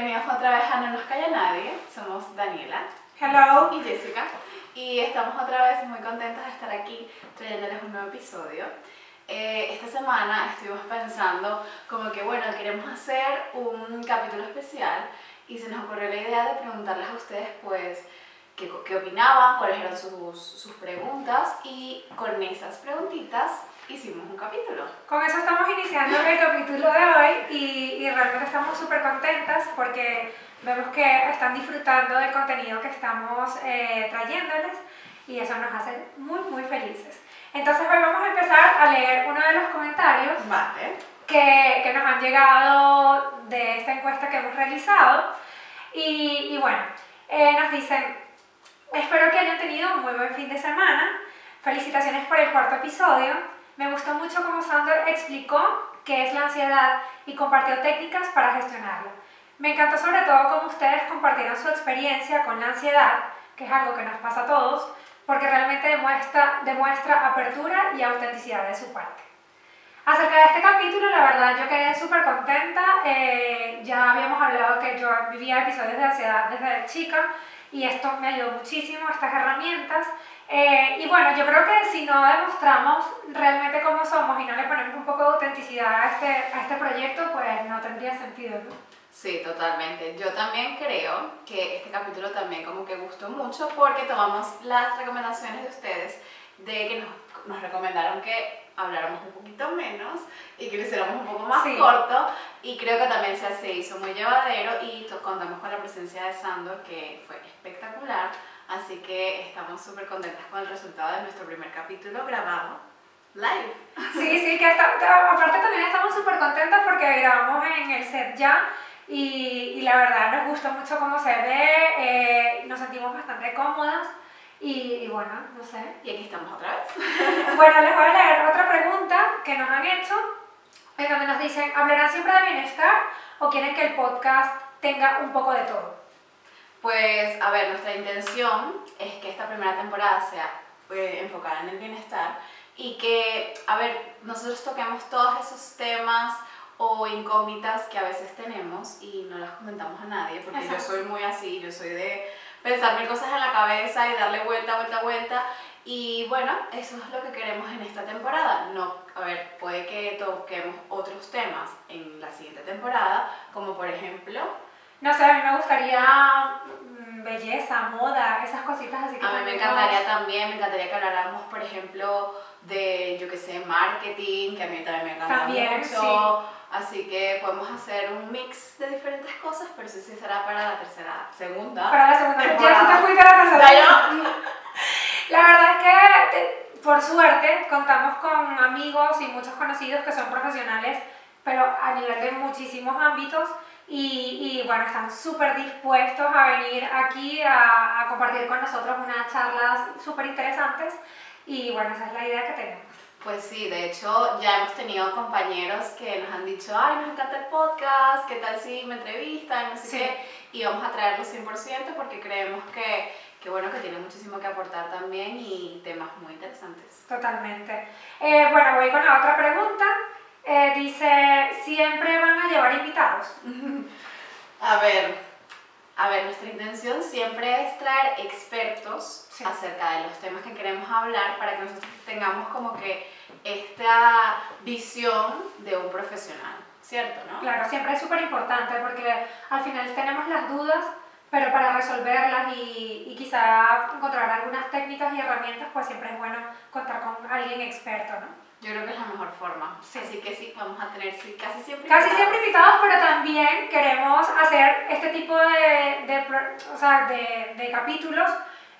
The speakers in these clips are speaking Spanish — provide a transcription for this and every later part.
bienvenidos otra vez a No nos calla nadie. Somos Daniela Hello. y Jessica y estamos otra vez muy contentas de estar aquí trayéndoles un nuevo episodio. Eh, esta semana estuvimos pensando como que bueno, queremos hacer un capítulo especial y se nos ocurrió la idea de preguntarles a ustedes pues qué, qué opinaban, cuáles eran sus, sus preguntas y con esas preguntitas hicimos un capítulo. Con eso estamos iniciando el capítulo de hoy y, y realmente estamos súper contentas porque vemos que están disfrutando del contenido que estamos eh, trayéndoles y eso nos hace muy, muy felices. Entonces hoy vamos a empezar a leer uno de los comentarios Vale. que, que nos han llegado de esta encuesta que hemos realizado. Y, y bueno, eh, nos dicen, espero que hayan tenido un muy buen fin de semana. Felicitaciones por el cuarto episodio. Me gustó mucho cómo Sandor explicó qué es la ansiedad y compartió técnicas para gestionarla. Me encantó sobre todo cómo ustedes compartieron su experiencia con la ansiedad, que es algo que nos pasa a todos, porque realmente demuestra, demuestra apertura y autenticidad de su parte. Acerca de este capítulo, la verdad yo quedé súper contenta. Eh, ya habíamos hablado que yo vivía episodios de ansiedad desde chica y esto me ayudó muchísimo, estas herramientas. Eh, y bueno, yo creo que si no demostramos realmente cómo somos y no le ponemos un poco de autenticidad a este, a este proyecto, pues no tendría sentido, ¿no? Sí, totalmente. Yo también creo que este capítulo también como que gustó mucho porque tomamos las recomendaciones de ustedes de que nos, nos recomendaron que habláramos un poquito menos y que lo hiciéramos un poco más Sí. corto y creo que también se, se hizo muy llevadero y contamos con la presencia de Sandor que fue espectacular, así que estamos súper contentas con el resultado de nuestro primer capítulo grabado live. Sí, sí, que está- aparte también estamos súper contentas porque grabamos en el set ya y, y la verdad nos gustó mucho cómo se ve, eh, nos sentimos bastante cómodas y, y bueno, no sé. Y aquí estamos otra vez. Bueno, les voy a leer otra pregunta que nos han hecho, en donde nos dicen, ¿hablarán siempre de bienestar o quieren que el podcast tenga un poco de todo? Pues, a ver, nuestra intención es que esta primera temporada sea eh, enfocada en el bienestar y que, a ver, nosotros toquemos todos esos temas o incógnitas que a veces tenemos y no las comentamos a nadie, porque Exacto. yo soy muy así, yo soy de pensar mil cosas en la cabeza y darle vuelta, vuelta, vuelta. Y bueno, eso es lo que queremos en esta temporada. No, a ver, puede que toquemos otros temas en la siguiente temporada, como por ejemplo No sé, a mí me gustaría mm, belleza, moda, esas cositas así que A mí me encantaría también, me encantaría que habláramos, por ejemplo, de, yo qué sé, marketing, que a mí también me encanta También, mucho. Así que podemos hacer un mix de diferentes cosas, pero eso sí será para la tercera, segunda. Para la segunda temporada. Ya tú te fuiste a la tercera. Ya yo- La verdad es que, por suerte, contamos con amigos y muchos conocidos que son profesionales, pero a nivel de muchísimos ámbitos. Y, y, bueno, están súper dispuestos a venir aquí a, a compartir con nosotros unas charlas súper interesantes. Y bueno, esa es la idea que tenemos. Pues sí, de hecho ya hemos tenido compañeros que nos han dicho, ay, nos encanta el podcast, ¿qué tal si me entrevistan? No sé Sí. qué. Y vamos a traerlo 100% porque creemos que, que, bueno, que tiene muchísimo que aportar también y temas muy interesantes. Totalmente. Eh, bueno, voy con la otra pregunta. Eh, dice, ¿siempre van a llevar invitados? A ver, a ver, nuestra intención siempre es traer expertos Sí. acerca de los temas que queremos hablar para que nosotros tengamos como que esta visión de un profesional, ¿cierto? ¿no? Claro, siempre es súper importante porque al final tenemos las dudas, pero para resolverlas y, y quizá encontrar algunas técnicas y herramientas, pues siempre es bueno contar con alguien experto, ¿no? Yo creo que es la mejor forma. Sí. Así que sí, vamos a tener sí, casi siempre. Casi invitados. siempre invitados, pero también queremos hacer este tipo de, de, o sea, de, de capítulos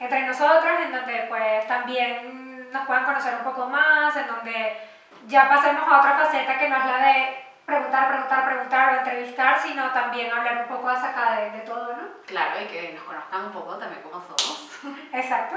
entre nosotras, en donde pues también nos puedan conocer un poco más, en donde ya pasemos a otra faceta que no es la de preguntar, preguntar, preguntar o entrevistar, sino también hablar un poco acerca de, de todo, ¿no? Claro, y que nos conozcan un poco también cómo somos. Exacto.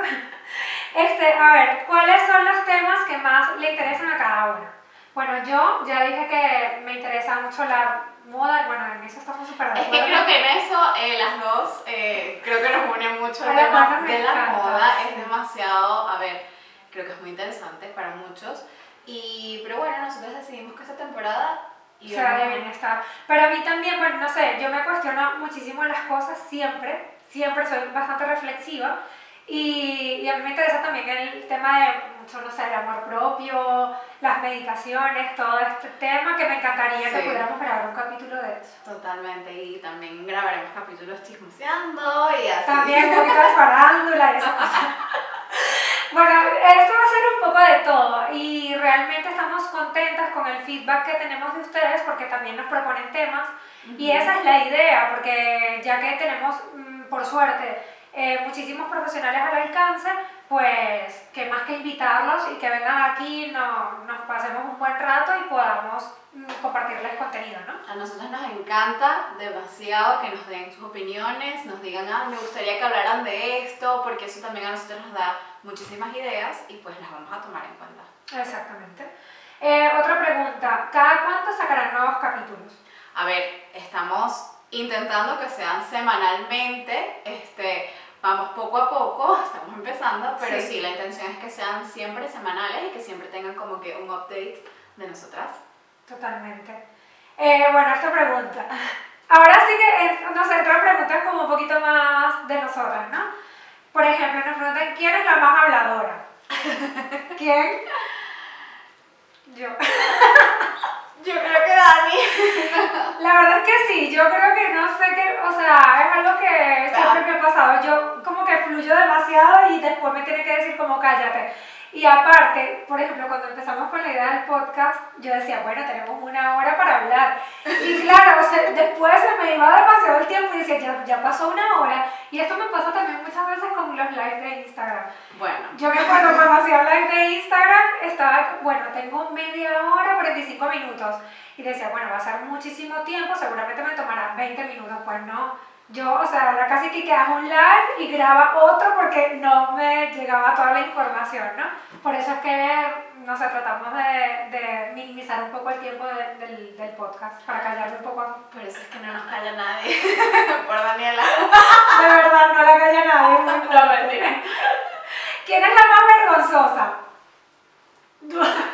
Este, a ver, ¿cuáles son los temas que más le interesan a cada uno? Bueno, yo ya dije que me interesa mucho la moda, bueno, en eso estamos súper de Es que acuerdo. creo que en eso eh, las dos, eh, creo que nos une mucho el tema de la encanta, moda, sí. es demasiado, a ver, creo que es muy interesante para muchos. Y, pero bueno, nosotros decidimos que esta temporada sea de bienestar. Pero a mí también, bueno, no sé, yo me cuestiono muchísimo las cosas siempre, siempre soy bastante reflexiva y, y a mí me interesa también el tema de, mucho, no sé, el amor propio, las meditaciones, todo este tema que me encantaría que Sí. pudiéramos grabar un capítulo de eso. Totalmente, y también grabaremos capítulos chismoseando y así. También un poquito de farándula y esas cosas. Bueno, esto va a ser un poco de todo y realmente estamos contentas con el feedback que tenemos de ustedes porque también nos proponen temas y esa es la idea porque ya que tenemos, mm, por suerte, eh, muchísimos profesionales al alcance, pues que más que invitarlos y que vengan aquí, no- nos pasemos un buen rato y podamos mm, compartirles contenido, ¿no? A nosotros nos encanta demasiado que nos den sus opiniones, nos digan, ah, me gustaría que hablaran de esto, porque eso también a nosotros nos da muchísimas ideas y pues las vamos a tomar en cuenta. Exactamente. Eh, otra pregunta, ¿cada cuánto sacarán nuevos capítulos? A ver, estamos intentando que sean semanalmente, este, vamos poco a poco, estamos empezando, pero Sí. sí. la intención es que sean siempre semanales y que siempre tengan como que un update de nosotras. Totalmente. Eh, bueno, esta pregunta. Ahora sí que, eh, no sé, otra pregunta es como un poquito más de nosotras, ¿no? Por ejemplo, nos preguntan, ¿quién es la más habladora? ¿Quién? Yo. Yo creo que Dani. La verdad es que sí, yo creo que no sé qué, o sea, es algo que siempre me ha pasado. Yo como que fluyo demasiado y después me tiene que decir como cállate. Y aparte, por ejemplo, cuando empezamos con la idea del podcast, yo decía, bueno, tenemos una hora para hablar. Y claro, o sea, después se me iba demasiado el tiempo y decía, ya, ya pasó una hora. Y esto me pasa también muchas veces con los lives de Instagram. Bueno, Yo me acuerdo cuando hacía live de Instagram, estaba, bueno, tengo media hora, 45 minutos. Y decía, bueno, va a ser muchísimo tiempo, seguramente me tomará 20 minutos. Pues no, yo, o sea, era casi que quedas un live y graba otro porque no me llegaba toda la información, ¿no? Por eso es que, no sé, tratamos de, de minimizar un poco el tiempo de- del, del podcast, para callarle un poco. por eso es que no nos calla nadie. por Daniela. De verdad, no la calla nadie. No, mentira. ¿Quién es la más vergonzosa?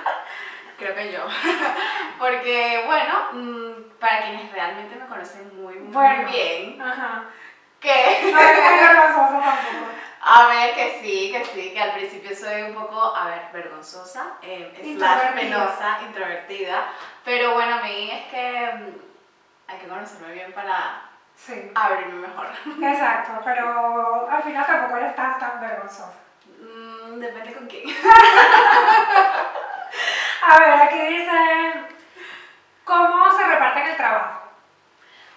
Creo que yo. Porque, bueno, mm, para quienes realmente me conocen muy, muy Bueno. bien, Ajá. que... No es muy vergonzosa tampoco. A ver, que sí, que sí, que al principio soy un poco, a ver, vergonzosa, eh, slash Introvertida. penosa, introvertida, pero bueno, a mí es que mm, hay que conocerme bien para Sí, abrirme mejor. exacto, pero al final tampoco eres tan, tan vergonzosa. Mm, depende con quién. A ver, aquí dice, ¿cómo se reparten el trabajo?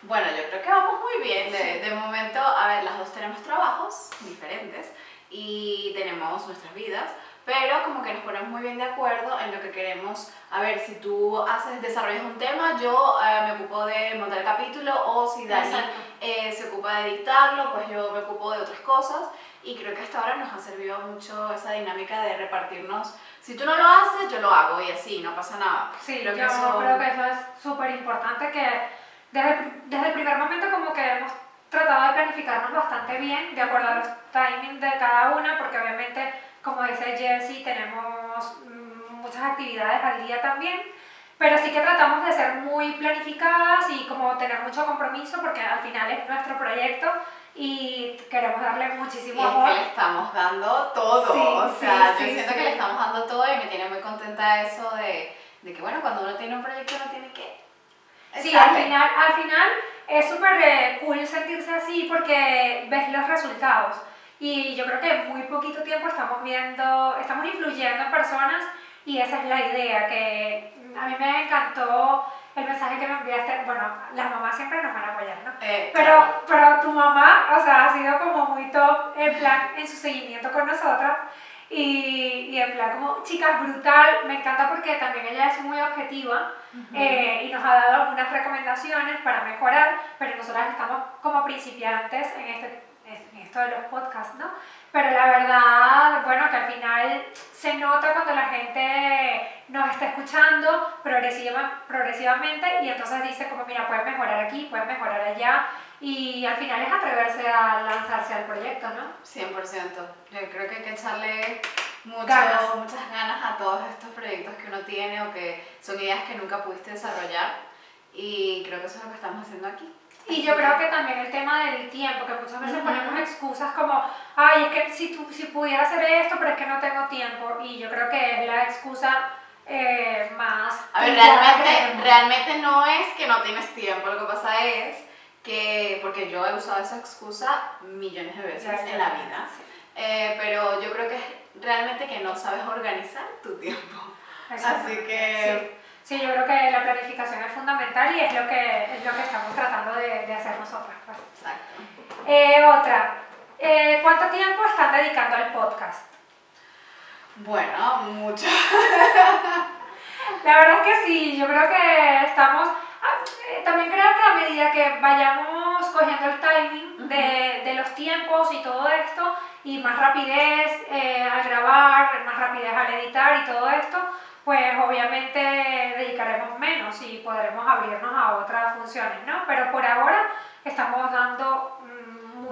Bueno, yo creo que vamos muy bien. De, de momento, a ver, las dos tenemos trabajos diferentes y tenemos nuestras vidas, pero como que nos ponemos muy bien de acuerdo en lo que queremos. A ver, si tú haces, desarrollas un tema, yo eh, me ocupo de montar el capítulo, o si Dani eh, se ocupa de editarlo, pues yo me ocupo de otras cosas. Y creo que hasta ahora nos ha servido mucho esa dinámica de repartirnos. Si tú no lo haces, yo lo hago y así, no pasa nada. Sí, Creo yo que eso- creo que eso es súper importante, que desde, desde el primer momento como que hemos tratado de planificarnos bastante bien, de acuerdo a los timings de cada una, porque obviamente, como dice Jessie, tenemos mm, muchas actividades al día también, pero sí que tratamos de ser muy planificadas y como tener mucho compromiso, porque al final es nuestro proyecto y queremos darle Y muchísimo es amor. que le estamos dando todo, Sí, o sea, sí, yo siento sí. que le estamos dando todo y me tiene muy contenta eso de, de que, bueno, cuando uno tiene un proyecto uno tiene que... Sí, al final, al final es súper eh, cool sentirse así porque ves los resultados. Y yo creo que en muy poquito tiempo estamos viendo, estamos influyendo en personas y esa es la idea, que a mí me encantó el mensaje que me enviaste. Bueno, las mamás siempre nos van a apoyar, ¿no? Eh, Pero, claro. pero tu mamá, o sea, ha sido como muy top en plan en su seguimiento con nosotras. Y, y en plan como, chicas, brutal, me encanta porque también ella es muy objetiva eh, y nos ha dado algunas recomendaciones para mejorar, pero nosotras estamos como principiantes en, este, en esto de los podcasts, ¿no? Pero la verdad, bueno, que al final se nota cuando la gente nos está escuchando progresiva, progresivamente y entonces dice como, mira, puedes mejorar aquí, puedes mejorar allá y al final es atreverse a lanzarse al proyecto, ¿no? 100%. Yo creo que hay que echarle mucho- Ganas. muchas ganas a todos estos proyectos que uno tiene o que son ideas que nunca pudiste desarrollar y creo que eso es lo que estamos haciendo aquí. Y yo creo que también el tema del tiempo, que muchas veces ponemos excusas como, ay, es que si, tú, si pudiera hacer esto, pero es que no tengo tiempo. Y yo creo que es la excusa eh, más... A ver, realmente, realmente no es que no tienes tiempo, lo que pasa es que, porque yo he usado esa excusa millones de veces ya, en la vida, sí. eh, pero yo creo que es realmente que no sabes organizar tu tiempo. Así que... Sí. sí, yo creo que la planificación es fundamental y es lo que, es lo que estamos tratando de, de hacer nosotras. pues. Exacto. Eh, otra, eh, ¿cuánto tiempo están dedicando al podcast? Bueno, mucho. La verdad es que sí, yo creo que estamos... ah, eh, También creo que a medida que vayamos cogiendo el timing de, de los tiempos y todo esto, y más rapidez eh, al grabar, más rapidez al editar y todo esto, pues obviamente dedicaremos menos y podremos abrirnos a otras funciones, ¿no? Pero por ahora estamos dando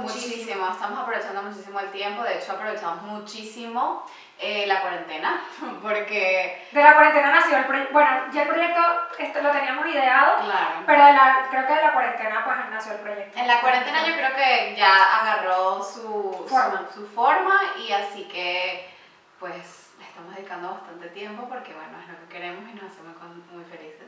muchísimo. Muchísimo, estamos aprovechando muchísimo el tiempo, de hecho aprovechamos muchísimo eh, la cuarentena, porque, De la cuarentena nació el proyecto, bueno, ya el proyecto esto lo teníamos ideado, claro, pero de la, creo que de la cuarentena pues nació el proyecto. en la cuarentena yo creo que ya agarró su Forma. su, su forma y así que pues le estamos dedicando bastante tiempo porque bueno, es lo que queremos y nos hacemos muy felices.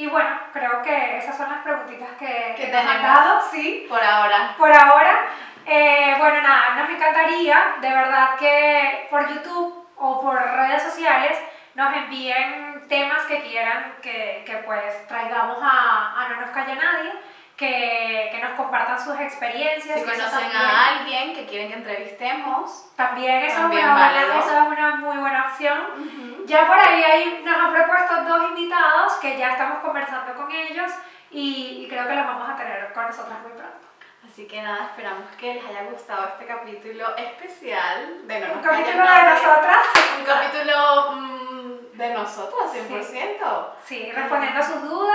Y bueno, creo que esas son las preguntitas que, nos han dado, sí, Por ahora, por ahora. Eh, bueno, nada, nos encantaría de verdad que por YouTube o por redes sociales nos envíen temas que quieran que, que pues traigamos a, a No nos calla nadie, que, que nos compartan sus experiencias. si conocen también- a alguien que quieren que entrevistemos, También eso, También es, una buena, eso es una muy buena opción. Ya por ahí, hay- nos han propuesto dos invitados que ya estamos conversando con ellos y, y creo que los vamos a tener con nosotros muy pronto. Así que nada, esperamos que les haya gustado este capítulo especial de No Un capítulo de nosotras. Un capítulo mm, de nosotros, 100%. Sí, respondiendo a sus dudas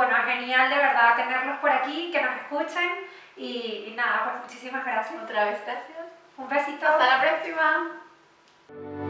bueno, es genial de verdad tenerlos por aquí, que nos escuchen y, y nada, pues muchísimas gracias. Otra vez, gracias. Un besito. Hasta la próxima.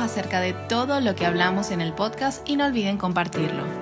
acerca de todo lo que hablamos en el podcast y no olviden compartirlo.